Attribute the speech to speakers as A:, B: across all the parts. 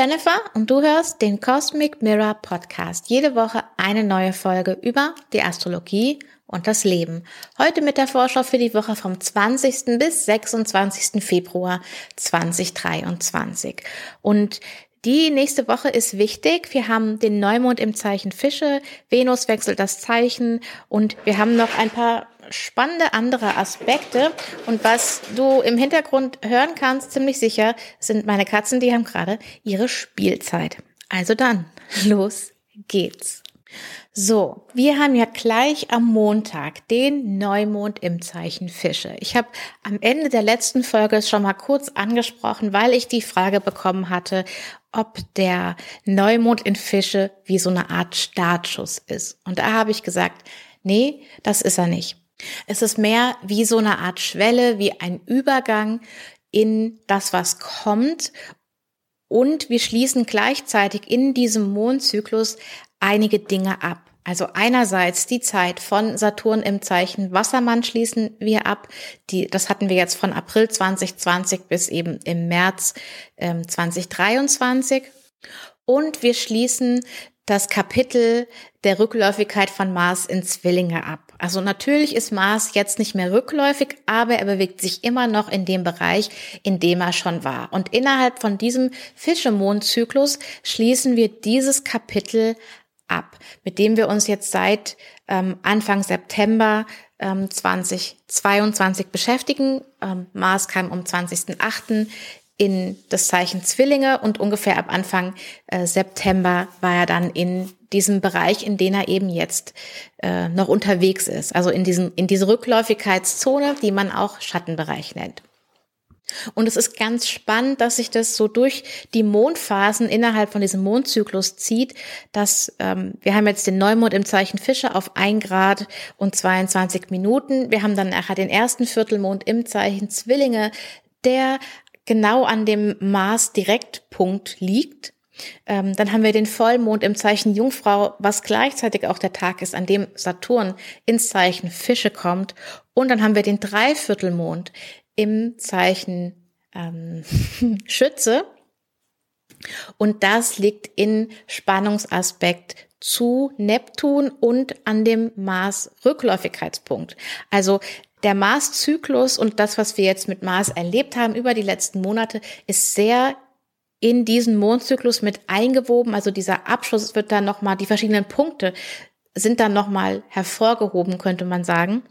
A: Jennifer und du hörst den Cosmic Mirror Podcast. Jede Woche eine neue Folge über die Astrologie und das Leben. Heute mit der Vorschau für die Woche vom 20. bis 26. Februar 2023. Und die nächste Woche ist wichtig. Wir haben den Neumond im Zeichen Fische, Venus wechselt das Zeichen und wir haben noch ein paar spannende andere Aspekte. Und was du im Hintergrund hören kannst, ziemlich sicher, sind meine Katzen, die haben gerade ihre Spielzeit. Also dann, los geht's. So, wir haben ja gleich am Montag den Neumond im Zeichen Fische. Ich habe am Ende der letzten Folge schon mal kurz angesprochen, weil ich die Frage bekommen hatte, ob der Neumond in Fische wie so eine Art Startschuss ist. Und da habe ich gesagt, nee, das ist er nicht. Es ist mehr wie so eine Art Schwelle, wie ein Übergang in das, was kommt. Und wir schließen gleichzeitig in diesem Mondzyklus einige Dinge ab. Also einerseits die Zeit von Saturn im Zeichen Wassermann schließen wir ab. Die, das hatten wir jetzt von April 2020 bis eben im März ähm, 2023. Und wir schließen das Kapitel der Rückläufigkeit von Mars in Zwillinge ab. Also natürlich ist Mars jetzt nicht mehr rückläufig, aber er bewegt sich immer noch in dem Bereich, in dem er schon war. Und innerhalb von diesem Fischemondzyklus schließen wir dieses Kapitel ab, mit dem wir uns jetzt seit ähm, Anfang September ähm, 2022 beschäftigen. Ähm, Mars kam um 20.08 in das Zeichen Zwillinge und ungefähr ab Anfang äh, September war er dann in diesem Bereich, in den er eben jetzt äh, noch unterwegs ist. Also in diesem, in diese Rückläufigkeitszone, die man auch Schattenbereich nennt. Und es ist ganz spannend, dass sich das so durch die Mondphasen innerhalb von diesem Mondzyklus zieht, dass ähm, wir haben jetzt den Neumond im Zeichen Fische auf ein Grad und 22 Minuten. Wir haben dann nachher den ersten Viertelmond im Zeichen Zwillinge, der genau an dem Mars-Direktpunkt liegt. Ähm, dann haben wir den Vollmond im Zeichen Jungfrau, was gleichzeitig auch der Tag ist, an dem Saturn ins Zeichen Fische kommt. Und dann haben wir den Dreiviertelmond im Zeichen ähm, Schütze. Und das liegt in Spannungsaspekt zu Neptun und an dem Mars Rückläufigkeitspunkt. Also der Mars-Zyklus und das, was wir jetzt mit Mars erlebt haben über die letzten Monate, ist sehr in diesen Mondzyklus mit eingewoben. Also dieser Abschluss wird dann nochmal, die verschiedenen Punkte sind dann nochmal hervorgehoben, könnte man sagen.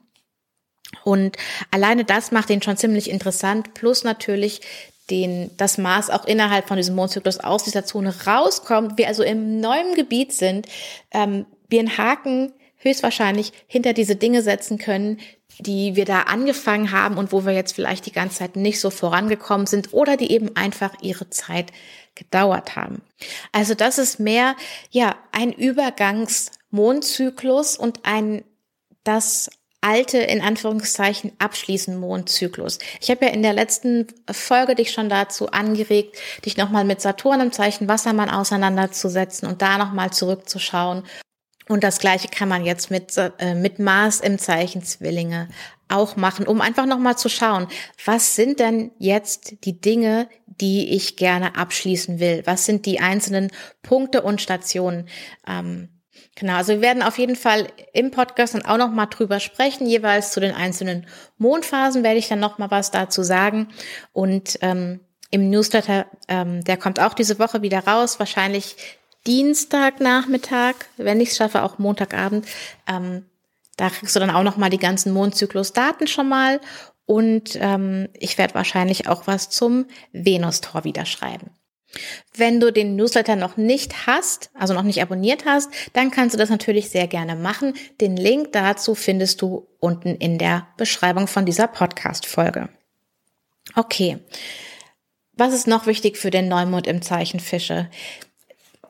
A: Und alleine das macht ihn schon ziemlich interessant. Plus natürlich den, das Mars auch innerhalb von diesem Mondzyklus aus dieser Zone rauskommt. Wir also im neuen Gebiet sind. Ähm, wir einen Haken höchstwahrscheinlich hinter diese Dinge setzen können, die wir da angefangen haben und wo wir jetzt vielleicht die ganze Zeit nicht so vorangekommen sind oder die eben einfach ihre Zeit gedauert haben. Also das ist mehr, ja, ein Übergangsmondzyklus und ein, das alte, in Anführungszeichen, abschließen Mondzyklus. Ich habe ja in der letzten Folge dich schon dazu angeregt, dich nochmal mit Saturn im Zeichen Wassermann auseinanderzusetzen und da nochmal zurückzuschauen und das Gleiche kann man jetzt mit, äh, mit Mars im Zeichen Zwillinge auch machen, um einfach nochmal zu schauen, was sind denn jetzt die Dinge, die ich gerne abschließen will? Was sind die einzelnen Punkte und Stationen? Ähm, genau, also wir werden auf jeden Fall im Podcast dann auch nochmal drüber sprechen, jeweils zu den einzelnen Mondphasen werde ich dann nochmal was dazu sagen. Und ähm, im Newsletter, ähm, der kommt auch diese Woche wieder raus, wahrscheinlich Dienstagnachmittag, wenn ich es schaffe, auch Montagabend. Ähm, da kriegst du dann auch noch mal die ganzen Mondzyklus-Daten schon mal und ähm, ich werde wahrscheinlich auch was zum Venus-Tor wieder schreiben. Wenn du den Newsletter noch nicht hast, also noch nicht abonniert hast, dann kannst du das natürlich sehr gerne machen. Den Link dazu findest du unten in der Beschreibung von dieser Podcast-Folge. Okay. Was ist noch wichtig für den Neumond im Zeichen Fische?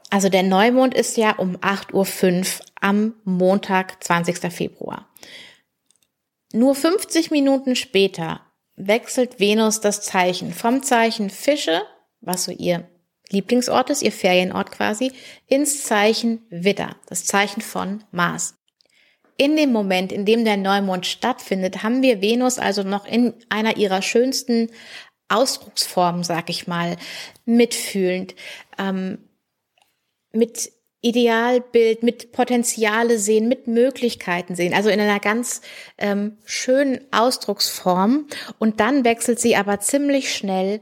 A: Also der Neumond ist ja um 8.05 Uhr am Montag, 20. Februar. Nur 50 Minuten später wechselt Venus das Zeichen vom Zeichen Fische, was so ihr Lieblingsort ist, ihr Ferienort quasi, ins Zeichen Widder, das Zeichen von Mars. In dem Moment, in dem der Neumond stattfindet, haben wir Venus also noch in einer ihrer schönsten Ausdrucksformen, sag ich mal, mitfühlend, ähm, mit Idealbild, mit Potenziale sehen, mit Möglichkeiten sehen, also in einer ganz ähm, schönen Ausdrucksform. Und dann wechselt sie aber ziemlich schnell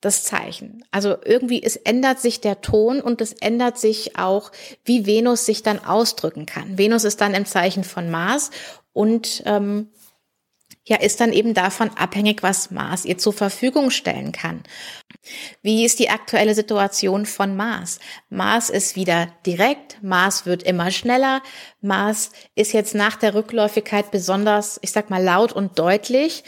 A: das Zeichen. Also irgendwie, es ändert sich der Ton und es ändert sich auch, wie Venus sich dann ausdrücken kann. Venus ist dann im Zeichen von Mars und ähm, ja, ist dann eben davon abhängig, was Mars ihr zur Verfügung stellen kann. Wie ist die aktuelle Situation von Mars? Mars ist wieder direkt, Mars wird immer schneller, Mars ist jetzt nach der Rückläufigkeit besonders, ich sag mal, laut und deutlich.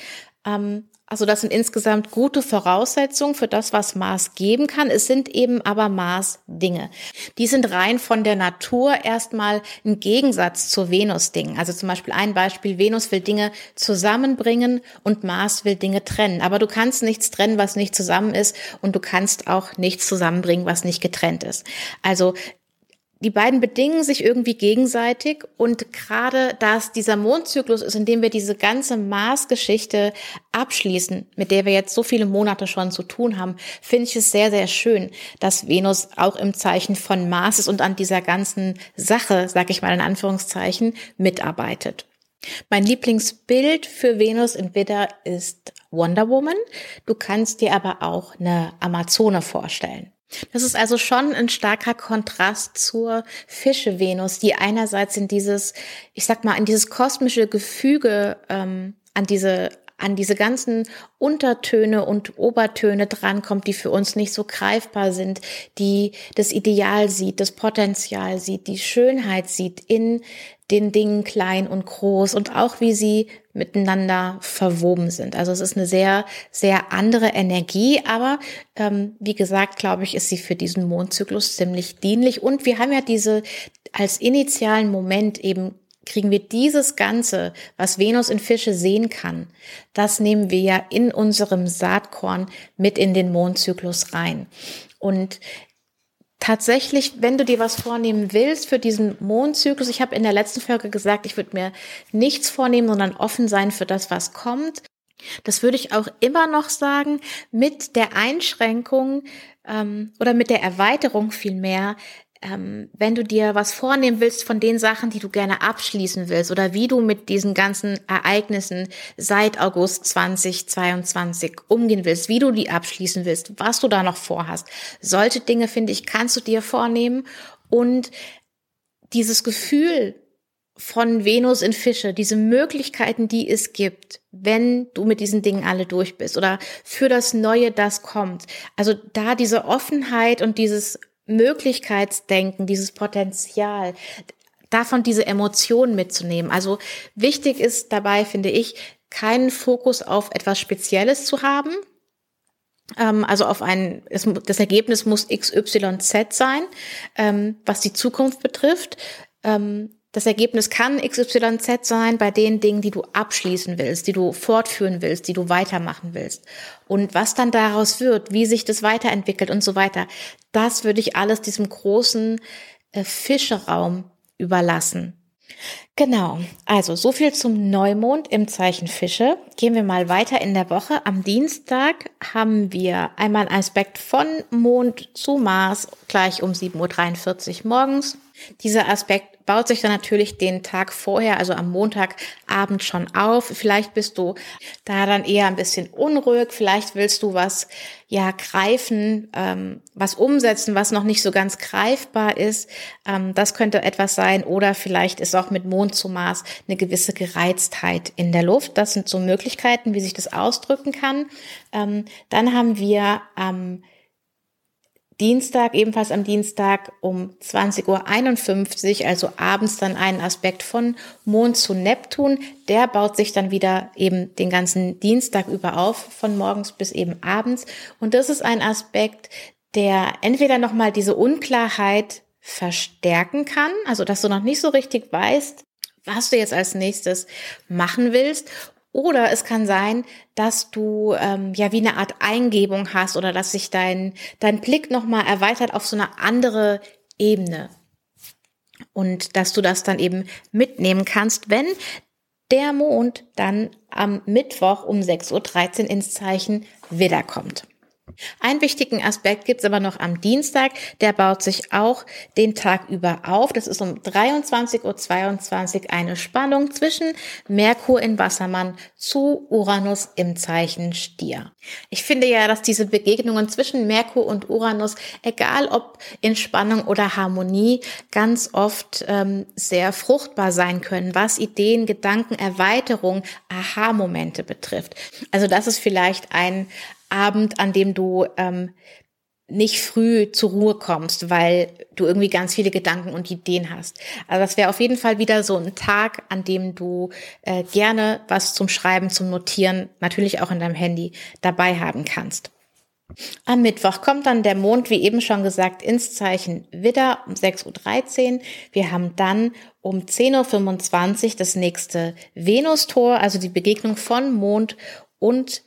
A: Ähm, also das sind insgesamt gute Voraussetzungen für das, was Mars geben kann. Es sind eben aber Mars-Dinge. Die sind rein von der Natur erstmal ein Gegensatz zu Venus-Dingen. Also zum Beispiel ein Beispiel, Venus will Dinge zusammenbringen und Mars will Dinge trennen. Aber du kannst nichts trennen, was nicht zusammen ist und du kannst auch nichts zusammenbringen, was nicht getrennt ist. Also die beiden bedingen sich irgendwie gegenseitig und gerade da es dieser Mondzyklus ist, in dem wir diese ganze Mars-Geschichte abschließen, mit der wir jetzt so viele Monate schon zu tun haben, finde ich es sehr, sehr schön, dass Venus auch im Zeichen von Mars ist und an dieser ganzen Sache, sag ich mal in Anführungszeichen, mitarbeitet. Mein Lieblingsbild für Venus in Widder ist Wonder Woman. Du kannst dir aber auch eine Amazone vorstellen. Das ist also schon ein starker Kontrast zur Fische-Venus, die einerseits in dieses, ich sag mal, in dieses kosmische Gefüge, ähm, an diese an diese ganzen Untertöne und Obertöne drankommt, die für uns nicht so greifbar sind, die das Ideal sieht, das Potenzial sieht, die Schönheit sieht in den Dingen klein und groß und auch wie sie miteinander verwoben sind. Also es ist eine sehr, sehr andere Energie, aber ähm, wie gesagt, glaube ich, ist sie für diesen Mondzyklus ziemlich dienlich. Und wir haben ja diese als initialen Moment eben kriegen wir dieses Ganze, was Venus in Fische sehen kann, das nehmen wir ja in unserem Saatkorn mit in den Mondzyklus rein. Und tatsächlich, wenn du dir was vornehmen willst für diesen Mondzyklus, ich habe in der letzten Folge gesagt, ich würde mir nichts vornehmen, sondern offen sein für das, was kommt. Das würde ich auch immer noch sagen, mit der Einschränkung ähm, oder mit der Erweiterung vielmehr, ähm, wenn du dir was vornehmen willst von den Sachen, die du gerne abschließen willst oder wie du mit diesen ganzen Ereignissen seit August 2022 umgehen willst, wie du die abschließen willst, was du da noch vorhast. Solche Dinge, finde ich, kannst du dir vornehmen und dieses Gefühl von Venus in Fische, diese Möglichkeiten, die es gibt, wenn du mit diesen Dingen alle durch bist oder für das Neue, das kommt. Also da diese Offenheit und dieses Möglichkeitsdenken, dieses Potenzial, davon diese Emotionen mitzunehmen. Also wichtig ist dabei, finde ich, keinen Fokus auf etwas Spezielles zu haben. Ähm, also auf ein, das Ergebnis muss XYZ sein, ähm, was die Zukunft betrifft. Ähm, das Ergebnis kann XYZ sein bei den Dingen, die du abschließen willst, die du fortführen willst, die du weitermachen willst. Und was dann daraus wird, wie sich das weiterentwickelt und so weiter, das würde ich alles diesem großen äh, Fischeraum überlassen. Genau, also so viel zum Neumond im Zeichen Fische. Gehen wir mal weiter in der Woche. Am Dienstag haben wir einmal einen Aspekt von Mond zu Mars gleich um 7.43 Uhr morgens. Dieser Aspekt baut sich dann natürlich den Tag vorher, also am Montagabend schon auf. Vielleicht bist du da dann eher ein bisschen unruhig. Vielleicht willst du was ja greifen, ähm, was umsetzen, was noch nicht so ganz greifbar ist. Ähm, das könnte etwas sein. Oder vielleicht ist auch mit Mond zu Mars eine gewisse Gereiztheit in der Luft. Das sind so Möglichkeiten, wie sich das ausdrücken kann. Ähm, dann haben wir am ähm, Dienstag, ebenfalls am Dienstag um 20.51 Uhr, also abends dann einen Aspekt von Mond zu Neptun. Der baut sich dann wieder eben den ganzen Dienstag über auf, von morgens bis eben abends. Und das ist ein Aspekt, der entweder nochmal diese Unklarheit verstärken kann, also dass du noch nicht so richtig weißt, was du jetzt als nächstes machen willst oder es kann sein, dass du ähm, ja wie eine Art Eingebung hast oder dass sich dein, dein Blick nochmal erweitert auf so eine andere Ebene. Und dass du das dann eben mitnehmen kannst, wenn der Mond dann am Mittwoch um 6.13 Uhr ins Zeichen Widder kommt. Einen wichtigen Aspekt gibt's aber noch am Dienstag, der baut sich auch den Tag über auf. Das ist um 23.22 Uhr eine Spannung zwischen Merkur in Wassermann zu Uranus im Zeichen Stier. Ich finde ja, dass diese Begegnungen zwischen Merkur und Uranus, egal ob in Spannung oder Harmonie, ganz oft ähm, sehr fruchtbar sein können, was Ideen, Gedanken, Erweiterung, Aha-Momente betrifft. Also das ist vielleicht ein, Abend, an dem du ähm, nicht früh zur Ruhe kommst, weil du irgendwie ganz viele Gedanken und Ideen hast. Also das wäre auf jeden Fall wieder so ein Tag, an dem du äh, gerne was zum Schreiben, zum Notieren, natürlich auch in deinem Handy dabei haben kannst. Am Mittwoch kommt dann der Mond, wie eben schon gesagt, ins Zeichen Widder um 6.13 Uhr. Wir haben dann um 10.25 Uhr das nächste Venustor, also die Begegnung von Mond und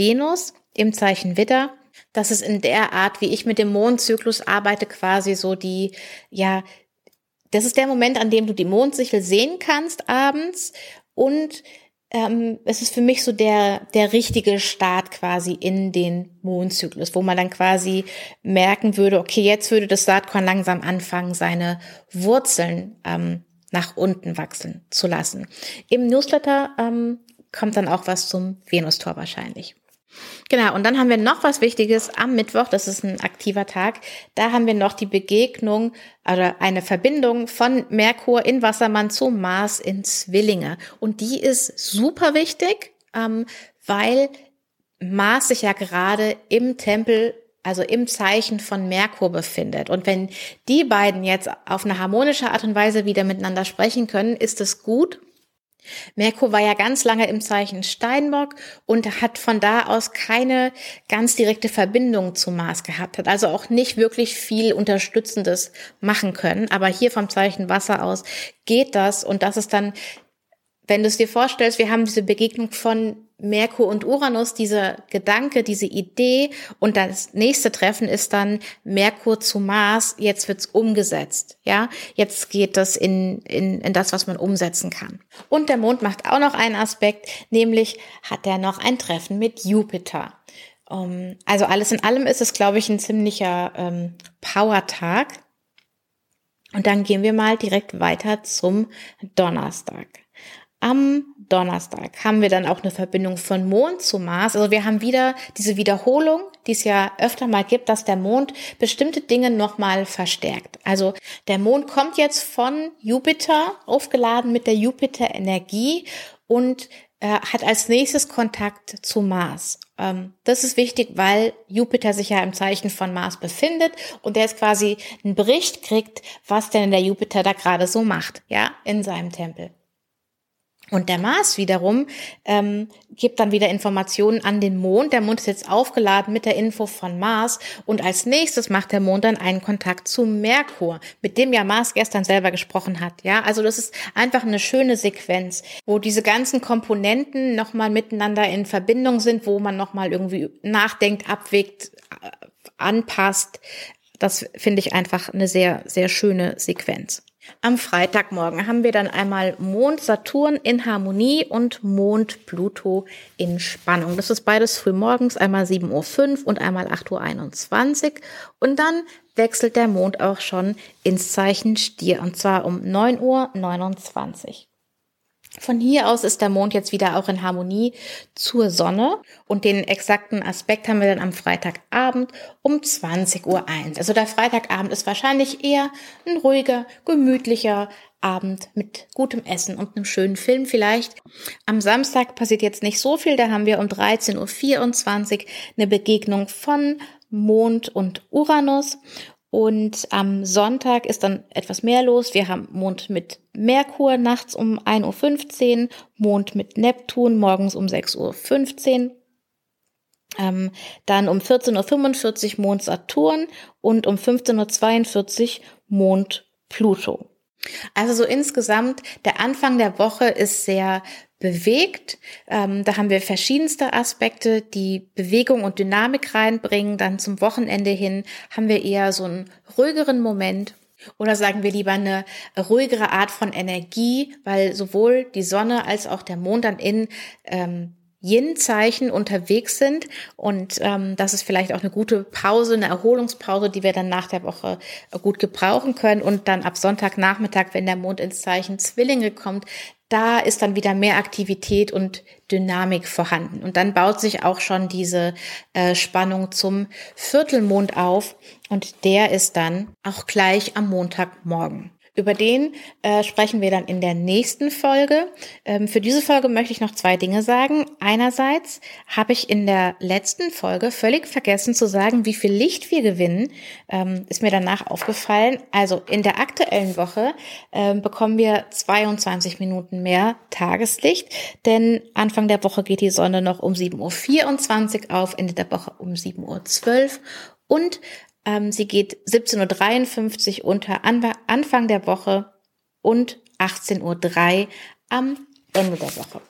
A: Venus im Zeichen Widder. Das ist in der Art, wie ich mit dem Mondzyklus arbeite, quasi so die, ja, das ist der Moment, an dem du die Mondsichel sehen kannst abends und ähm, es ist für mich so der, der richtige Start quasi in den Mondzyklus, wo man dann quasi merken würde, okay, jetzt würde das Saatkorn langsam anfangen, seine Wurzeln ähm, nach unten wachsen zu lassen. Im Newsletter ähm, kommt dann auch was zum Venustor wahrscheinlich. Genau, und dann haben wir noch was Wichtiges am Mittwoch, das ist ein aktiver Tag. Da haben wir noch die Begegnung oder eine Verbindung von Merkur in Wassermann zu Mars in Zwillinge. Und die ist super wichtig, ähm, weil Mars sich ja gerade im Tempel also im Zeichen von Merkur befindet. Und wenn die beiden jetzt auf eine harmonische Art und Weise wieder miteinander sprechen können, ist es gut. Merkur war ja ganz lange im Zeichen Steinbock und hat von da aus keine ganz direkte Verbindung zu Mars gehabt, hat also auch nicht wirklich viel Unterstützendes machen können. Aber hier vom Zeichen Wasser aus geht das und das ist dann, wenn du es dir vorstellst, wir haben diese Begegnung von Merkur und Uranus, dieser Gedanke, diese Idee und das nächste Treffen ist dann Merkur zu Mars, jetzt wird's umgesetzt, ja, jetzt geht das in, in, in das, was man umsetzen kann. Und der Mond macht auch noch einen Aspekt, nämlich hat er noch ein Treffen mit Jupiter. Um, ähm, also alles in allem ist es, glaube ich, ein ziemlicher ähm, Power-Tag. Und dann gehen wir mal direkt weiter zum Donnerstag. Am Donnerstag haben wir dann auch eine Verbindung von Mond zu Mars. Also wir haben wieder diese Wiederholung, die es ja öfter mal gibt, dass der Mond bestimmte Dinge nochmal verstärkt. Also der Mond kommt jetzt von Jupiter, aufgeladen mit der Jupiter-Energie und äh, hat als nächstes Kontakt zu Mars. Ähm, das ist wichtig, weil Jupiter sich ja im Zeichen von Mars befindet und der jetzt quasi einen Bericht kriegt, was denn der Jupiter da gerade so macht, ja, in seinem Tempel. Und der Mars wiederum ähm, gibt dann wieder Informationen an den Mond. Der Mond ist jetzt aufgeladen mit der Info von Mars. Und als nächstes macht der Mond dann einen Kontakt zu Merkur, mit dem ja Mars gestern selber gesprochen hat. Ja, also das ist einfach eine schöne Sequenz, wo diese ganzen Komponenten nochmal miteinander in Verbindung sind, wo man nochmal irgendwie nachdenkt, abwägt, äh, anpasst. Das finde ich einfach eine sehr, sehr schöne Sequenz. Am Freitagmorgen haben wir dann einmal Mond Saturn in Harmonie und Mond Pluto in Spannung. Das ist beides früh morgens, einmal 7.05 Uhr und einmal 8.21 Uhr. Und dann wechselt der Mond auch schon ins Zeichen Stier und zwar um 9.29 Uhr. Von hier aus ist der Mond jetzt wieder auch in Harmonie zur Sonne und den exakten Aspekt haben wir dann am Freitagabend um 20.01 Uhr. Also der Freitagabend ist wahrscheinlich eher ein ruhiger, gemütlicher Abend mit gutem Essen und einem schönen Film vielleicht. Am Samstag passiert jetzt nicht so viel, da haben wir um 13.24 Uhr eine Begegnung von Mond und Uranus und am Sonntag ist dann etwas mehr los. Wir haben Mond mit Merkur nachts um 1.15 Uhr, Mond mit Neptun morgens um 6.15 Uhr. Ähm, dann um 14.45 Uhr Mond Saturn und um 15.42 Uhr Mond Pluto. Also so insgesamt, der Anfang der Woche ist sehr bewegt. Ähm, da haben wir verschiedenste Aspekte, die Bewegung und Dynamik reinbringen. Dann zum Wochenende hin haben wir eher so einen ruhigeren Moment. Oder sagen wir lieber eine ruhigere Art von Energie, weil sowohl die Sonne als auch der Mond dann in ähm, Yin-Zeichen unterwegs sind und ähm, das ist vielleicht auch eine gute Pause, eine Erholungspause, die wir dann nach der Woche gut gebrauchen können und dann ab Sonntagnachmittag, wenn der Mond ins Zeichen Zwillinge kommt, da ist dann wieder mehr Aktivität und Dynamik vorhanden. Und dann baut sich auch schon diese äh, Spannung zum Viertelmond auf und der ist dann auch gleich am Montagmorgen. Über den äh, sprechen wir dann in der nächsten Folge. Ähm, für diese Folge möchte ich noch zwei Dinge sagen. Einerseits habe ich in der letzten Folge völlig vergessen zu sagen, wie viel Licht wir gewinnen. Ähm, ist mir danach aufgefallen. Also in der aktuellen Woche ähm, bekommen wir 22 Minuten mehr Tageslicht, denn Anfang der Woche geht die Sonne noch um 7.24 Uhr auf, Ende der Woche um 7.12 Uhr und ähm, sie geht 17.53 Uhr unter Anfang der Woche und 18.03 Uhr am Ende der Woche.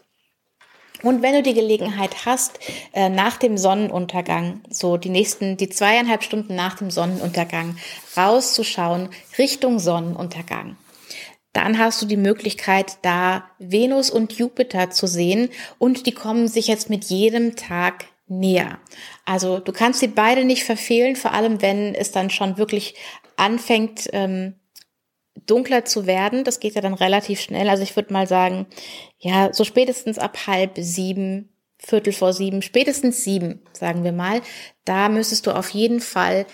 A: Und wenn du die Gelegenheit hast, äh, nach dem Sonnenuntergang, so die nächsten, die zweieinhalb Stunden nach dem Sonnenuntergang, rauszuschauen Richtung Sonnenuntergang, dann hast du die Möglichkeit, da Venus und Jupiter zu sehen und die kommen sich jetzt mit jedem Tag näher. Also du kannst sie beide nicht verfehlen, vor allem wenn es dann schon wirklich anfängt, ähm, dunkler zu werden. Das geht ja dann relativ schnell. Also ich würde mal sagen, ja, so spätestens ab halb sieben, Viertel vor sieben, spätestens sieben, sagen wir mal. Da müsstest du auf jeden Fall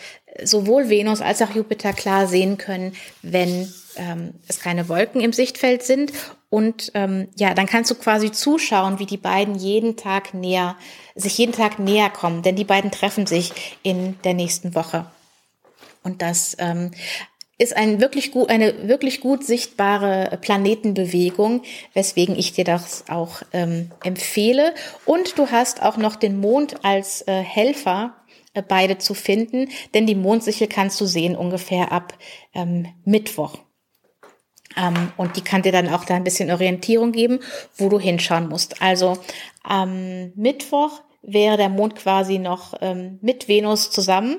A: sowohl Venus als auch Jupiter klar sehen können, wenn ähm, es keine Wolken im Sichtfeld sind. Und ähm, ja, dann kannst du quasi zuschauen, wie die beiden jeden Tag näher, sich jeden Tag näher kommen, denn die beiden treffen sich in der nächsten Woche. Und das ähm, ist ein wirklich gut, eine wirklich gut sichtbare Planetenbewegung, weswegen ich dir das auch ähm, empfehle. Und du hast auch noch den Mond als äh, Helfer äh, beide zu finden, denn die Mondsichel kannst du sehen ungefähr ab ähm, Mittwoch. Ähm, und die kann dir dann auch da ein bisschen Orientierung geben, wo du hinschauen musst. Also am Mittwoch wäre der Mond quasi noch ähm, mit Venus zusammen.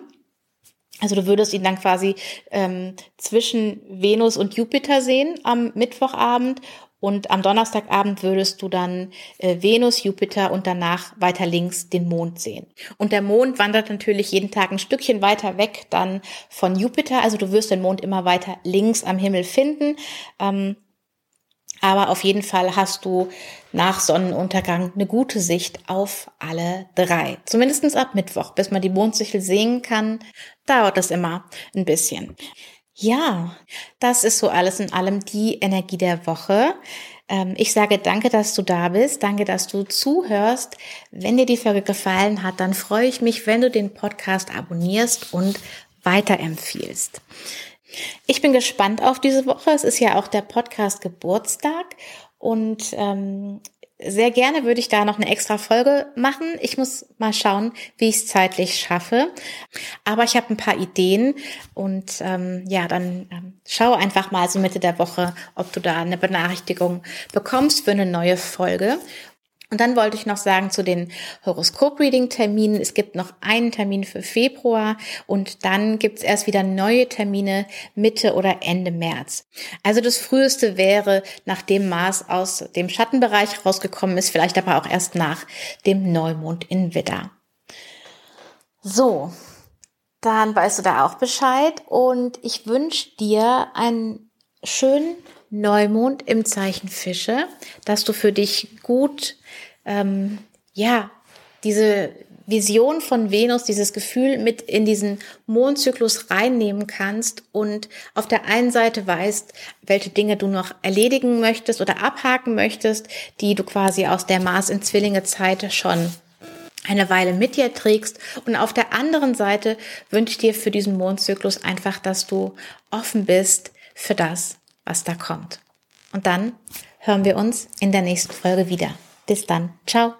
A: Also du würdest ihn dann quasi ähm, zwischen Venus und Jupiter sehen am Mittwochabend und am Donnerstagabend würdest du dann äh, Venus, Jupiter und danach weiter links den Mond sehen. Und der Mond wandert natürlich jeden Tag ein Stückchen weiter weg dann von Jupiter. Also du wirst den Mond immer weiter links am Himmel finden. Ähm, aber auf jeden Fall hast du nach Sonnenuntergang eine gute Sicht auf alle drei. Zumindestens ab Mittwoch, bis man die Mondsichel sehen kann, dauert das immer ein bisschen. Ja, das ist so alles in allem die Energie der Woche. Ähm, ich sage danke, dass du da bist. Danke, dass du zuhörst. Wenn dir die Folge gefallen hat, dann freue ich mich, wenn du den Podcast abonnierst und weiterempfiehlst. Ich bin gespannt auf diese Woche. Es ist ja auch der Podcast Geburtstag und ähm, sehr gerne würde ich da noch eine extra Folge machen. Ich muss mal schauen, wie ich es zeitlich schaffe. Aber ich habe ein paar Ideen und ähm, ja, dann ähm, schau einfach mal so Mitte der Woche, ob du da eine Benachrichtigung bekommst für eine neue Folge. Und dann wollte ich noch sagen zu den Horoskop-Reading-Terminen. Es gibt noch einen Termin für Februar und dann gibt es erst wieder neue Termine Mitte oder Ende März. Also das früheste wäre, nachdem Mars aus dem Schattenbereich rausgekommen ist, vielleicht aber auch erst nach dem Neumond in Widder. So, dann weißt du da auch Bescheid und ich wünsche dir einen schönen Neumond im Zeichen Fische, dass du für dich gut ähm, ja, diese Vision von Venus, dieses Gefühl mit in diesen Mondzyklus reinnehmen kannst und auf der einen Seite weißt, welche Dinge du noch erledigen möchtest oder abhaken möchtest, die du quasi aus der Mars in Zwillinge Zeit schon eine Weile mit dir trägst. Und auf der anderen Seite wünsche ich dir für diesen Mondzyklus einfach, dass du offen bist für das, was da kommt. Und dann hören wir uns in der nächsten Folge wieder. Bis dann. Ciao.